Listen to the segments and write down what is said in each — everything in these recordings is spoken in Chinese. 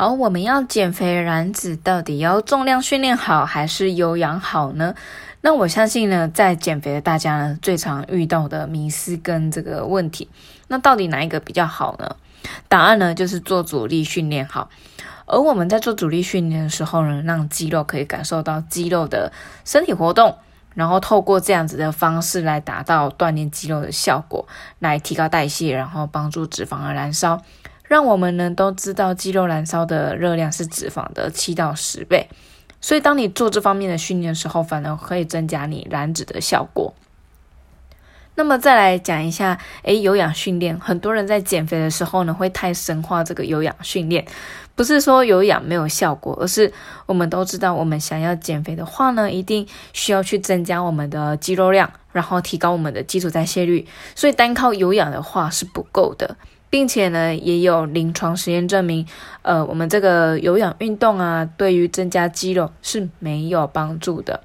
好，我们要减肥燃脂，到底要重量训练好还是有氧好呢？那我相信呢，在减肥的大家呢，最常遇到的迷思跟这个问题，那到底哪一个比较好呢？答案呢，就是做阻力训练好。而我们在做阻力训练的时候呢，让肌肉可以感受到肌肉的身体活动，然后透过这样子的方式来达到锻炼肌肉的效果，来提高代谢，然后帮助脂肪的燃烧。让我们呢都知道，肌肉燃烧的热量是脂肪的七到十倍，所以当你做这方面的训练的时候，反而可以增加你燃脂的效果。那么再来讲一下，诶，有氧训练，很多人在减肥的时候呢，会太神化这个有氧训练，不是说有氧没有效果，而是我们都知道，我们想要减肥的话呢，一定需要去增加我们的肌肉量，然后提高我们的基础代谢率，所以单靠有氧的话是不够的。并且呢，也有临床实验证明，呃，我们这个有氧运动啊，对于增加肌肉是没有帮助的。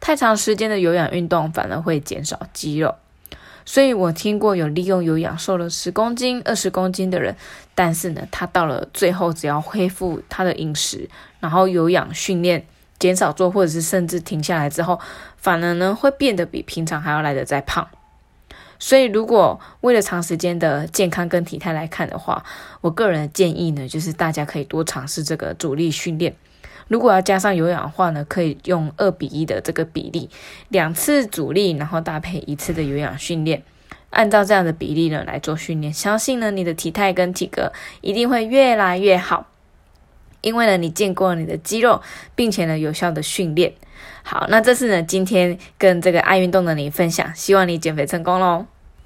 太长时间的有氧运动反而会减少肌肉。所以我听过有利用有氧瘦了十公斤、二十公斤的人，但是呢，他到了最后只要恢复他的饮食，然后有氧训练减少做，或者是甚至停下来之后，反而呢会变得比平常还要来得再胖。所以，如果为了长时间的健康跟体态来看的话，我个人的建议呢，就是大家可以多尝试这个阻力训练。如果要加上有氧的话呢，可以用二比一的这个比例，两次阻力，然后搭配一次的有氧训练，按照这样的比例呢来做训练，相信呢你的体态跟体格一定会越来越好。因为呢，你见过你的肌肉，并且呢有效的训练。好，那这是呢今天跟这个爱运动的你分享，希望你减肥成功喽。